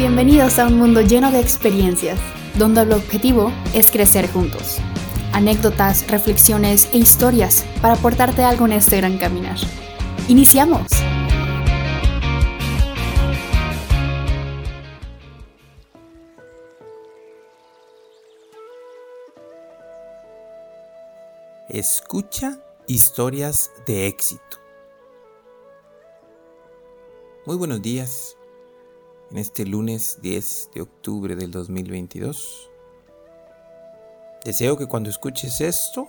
Bienvenidos a un mundo lleno de experiencias, donde el objetivo es crecer juntos. Anécdotas, reflexiones e historias para aportarte algo en este gran caminar. ¡Iniciamos! Escucha historias de éxito. Muy buenos días. En este lunes 10 de octubre del 2022. Deseo que cuando escuches esto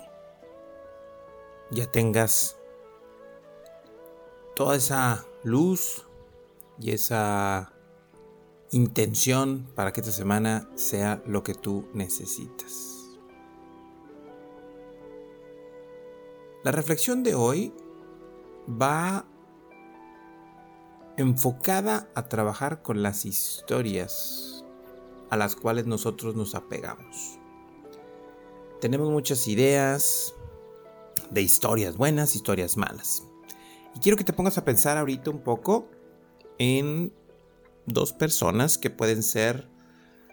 ya tengas toda esa luz y esa intención para que esta semana sea lo que tú necesitas. La reflexión de hoy va enfocada a trabajar con las historias a las cuales nosotros nos apegamos. Tenemos muchas ideas de historias buenas, historias malas. Y quiero que te pongas a pensar ahorita un poco en dos personas que pueden ser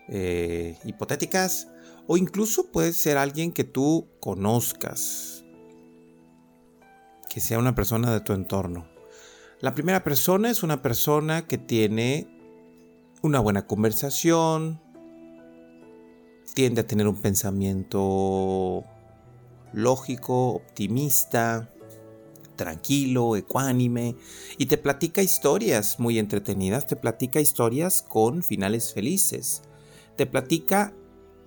eh, hipotéticas o incluso puede ser alguien que tú conozcas que sea una persona de tu entorno. La primera persona es una persona que tiene una buena conversación, tiende a tener un pensamiento lógico, optimista, tranquilo, ecuánime, y te platica historias muy entretenidas, te platica historias con finales felices, te platica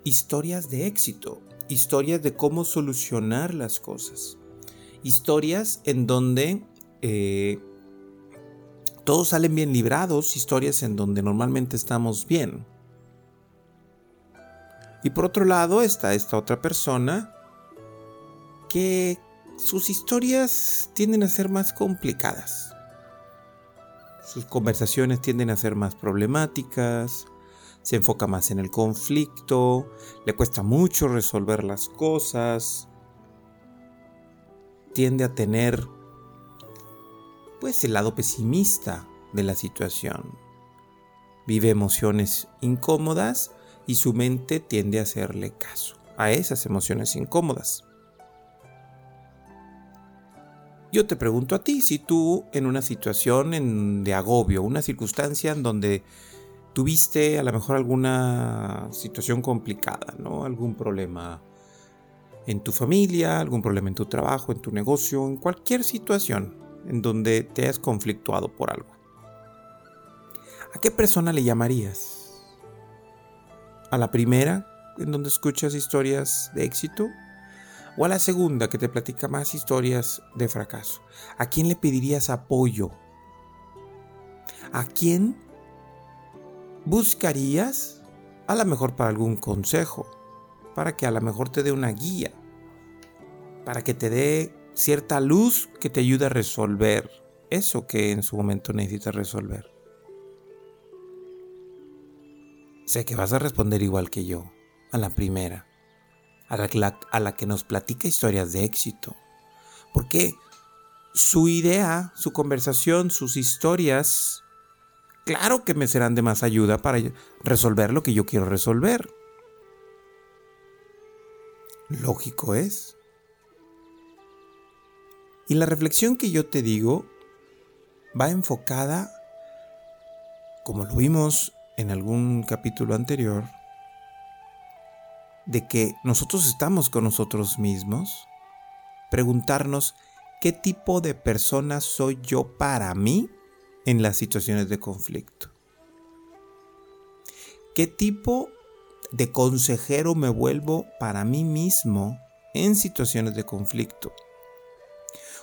historias de éxito, historias de cómo solucionar las cosas historias en donde eh, todos salen bien librados, historias en donde normalmente estamos bien. Y por otro lado está esta otra persona que sus historias tienden a ser más complicadas. Sus conversaciones tienden a ser más problemáticas, se enfoca más en el conflicto, le cuesta mucho resolver las cosas, tiende a tener pues el lado pesimista de la situación. Vive emociones incómodas y su mente tiende a hacerle caso a esas emociones incómodas. Yo te pregunto a ti si tú en una situación de agobio, una circunstancia en donde tuviste a lo mejor alguna situación complicada, ¿no? Algún problema en tu familia, algún problema en tu trabajo, en tu negocio, en cualquier situación en donde te hayas conflictuado por algo. ¿A qué persona le llamarías? ¿A la primera, en donde escuchas historias de éxito? ¿O a la segunda, que te platica más historias de fracaso? ¿A quién le pedirías apoyo? ¿A quién buscarías a lo mejor para algún consejo? para que a lo mejor te dé una guía, para que te dé cierta luz que te ayude a resolver eso que en su momento necesitas resolver. Sé que vas a responder igual que yo, a la primera, a la, a la que nos platica historias de éxito, porque su idea, su conversación, sus historias, claro que me serán de más ayuda para resolver lo que yo quiero resolver lógico es. Y la reflexión que yo te digo va enfocada, como lo vimos en algún capítulo anterior, de que nosotros estamos con nosotros mismos, preguntarnos qué tipo de persona soy yo para mí en las situaciones de conflicto. ¿Qué tipo de consejero me vuelvo para mí mismo en situaciones de conflicto.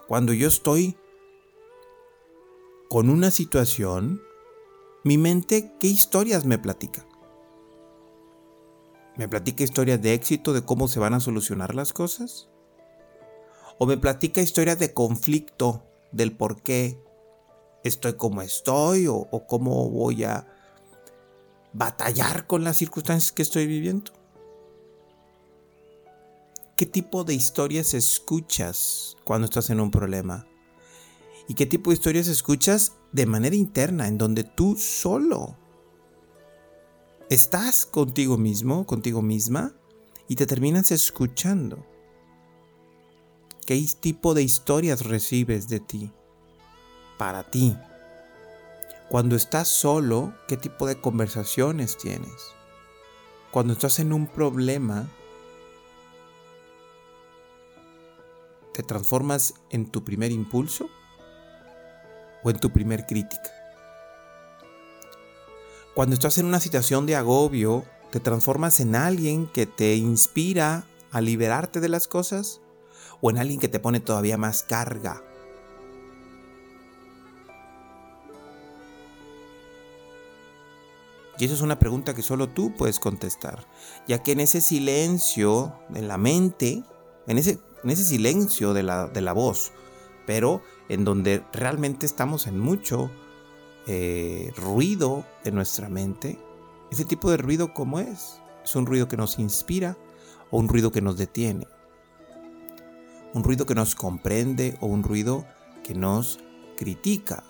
Cuando yo estoy con una situación, mi mente, ¿qué historias me platica? ¿Me platica historias de éxito de cómo se van a solucionar las cosas? ¿O me platica historias de conflicto del por qué estoy como estoy o, o cómo voy a batallar con las circunstancias que estoy viviendo? ¿Qué tipo de historias escuchas cuando estás en un problema? ¿Y qué tipo de historias escuchas de manera interna, en donde tú solo estás contigo mismo, contigo misma, y te terminas escuchando. ¿Qué tipo de historias recibes de ti? Para ti. Cuando estás solo, ¿qué tipo de conversaciones tienes? Cuando estás en un problema, ¿te transformas en tu primer impulso o en tu primer crítica? Cuando estás en una situación de agobio, ¿te transformas en alguien que te inspira a liberarte de las cosas? ¿O en alguien que te pone todavía más carga? Y eso es una pregunta que solo tú puedes contestar, ya que en ese silencio de la mente, en ese, en ese silencio de la, de la voz, pero en donde realmente estamos en mucho eh, ruido en nuestra mente, ese tipo de ruido como es, es un ruido que nos inspira o un ruido que nos detiene, un ruido que nos comprende o un ruido que nos critica.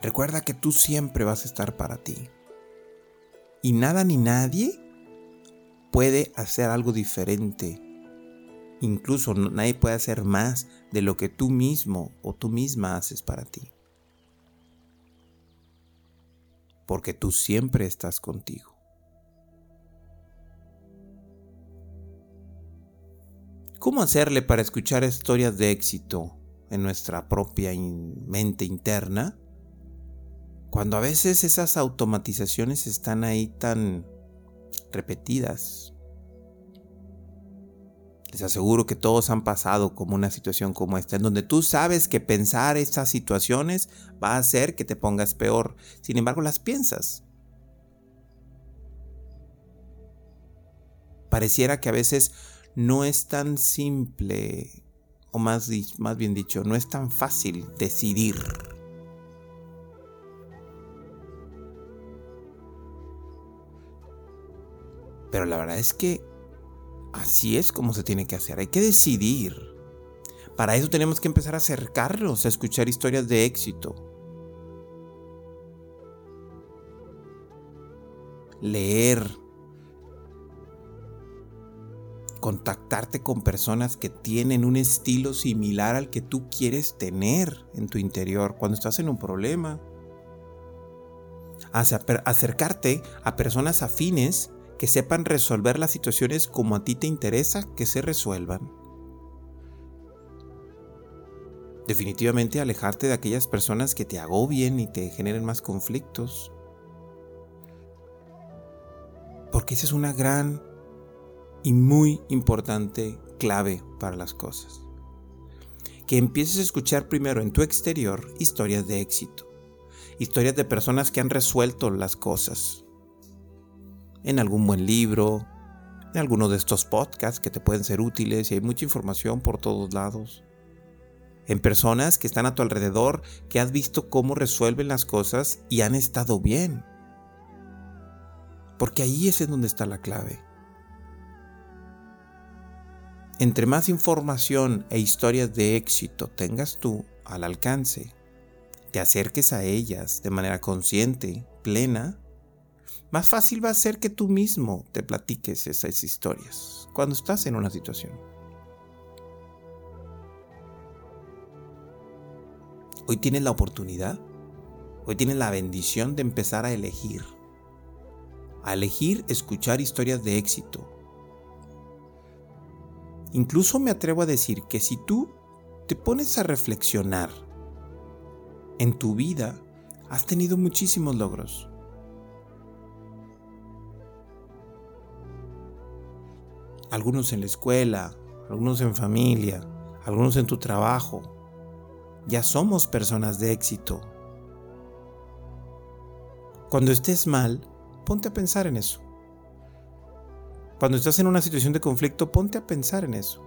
Recuerda que tú siempre vas a estar para ti. Y nada ni nadie puede hacer algo diferente Incluso nadie puede hacer más de lo que tú mismo o tú misma haces para ti. Porque tú siempre estás contigo. ¿Cómo hacerle para escuchar historias de éxito en nuestra propia mente interna? Cuando a veces esas automatizaciones están ahí tan repetidas, les aseguro que todos han pasado como una situación como esta, en donde tú sabes que pensar estas situaciones va a hacer que te pongas peor. Sin embargo, las piensas. Pareciera que a veces no es tan simple, o más, más bien dicho, no es tan fácil decidir. Pero la verdad es que Así es como se tiene que hacer, hay que decidir. Para eso tenemos que empezar a acercarnos a escuchar historias de éxito. Leer. Contactarte con personas que tienen un estilo similar al que tú quieres tener en tu interior cuando estás en un problema. Acercarte a personas afines que sepan resolver las situaciones como a ti te interesa que se resuelvan. Definitivamente alejarte de aquellas personas que te agobien y te generen más conflictos. Porque esa es una gran y muy importante clave para las cosas. Que empieces a escuchar primero en tu exterior historias de éxito. Historias de personas que han resuelto las cosas en algún buen libro, en alguno de estos podcasts que te pueden ser útiles y hay mucha información por todos lados. En personas que están a tu alrededor, que has visto cómo resuelven las cosas y han estado bien. Porque ahí es en donde está la clave. Entre más información e historias de éxito tengas tú al alcance, te acerques a ellas de manera consciente, plena, más fácil va a ser que tú mismo te platiques esas historias cuando estás en una situación. Hoy tienes la oportunidad, hoy tienes la bendición de empezar a elegir. A elegir escuchar historias de éxito. Incluso me atrevo a decir que si tú te pones a reflexionar en tu vida, has tenido muchísimos logros. Algunos en la escuela, algunos en familia, algunos en tu trabajo. Ya somos personas de éxito. Cuando estés mal, ponte a pensar en eso. Cuando estás en una situación de conflicto, ponte a pensar en eso.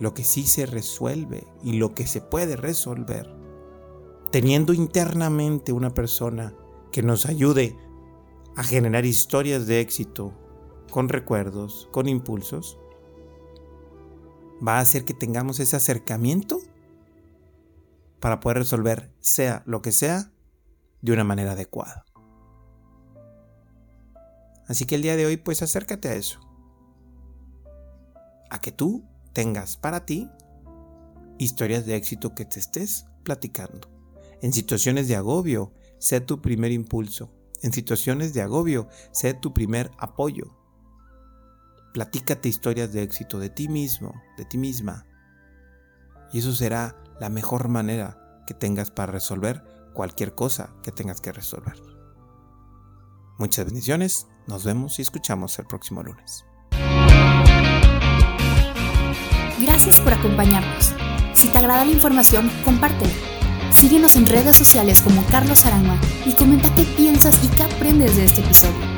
Lo que sí se resuelve y lo que se puede resolver. Teniendo internamente una persona que nos ayude a generar historias de éxito con recuerdos, con impulsos, va a hacer que tengamos ese acercamiento para poder resolver sea lo que sea de una manera adecuada. Así que el día de hoy pues acércate a eso. A que tú tengas para ti historias de éxito que te estés platicando. En situaciones de agobio, sea tu primer impulso. En situaciones de agobio, sea tu primer apoyo. Platícate historias de éxito de ti mismo, de ti misma. Y eso será la mejor manera que tengas para resolver cualquier cosa que tengas que resolver. Muchas bendiciones, nos vemos y escuchamos el próximo lunes. Gracias por acompañarnos. Si te agrada la información, compártela. Síguenos en redes sociales como Carlos Arama y comenta qué piensas y qué aprendes de este episodio.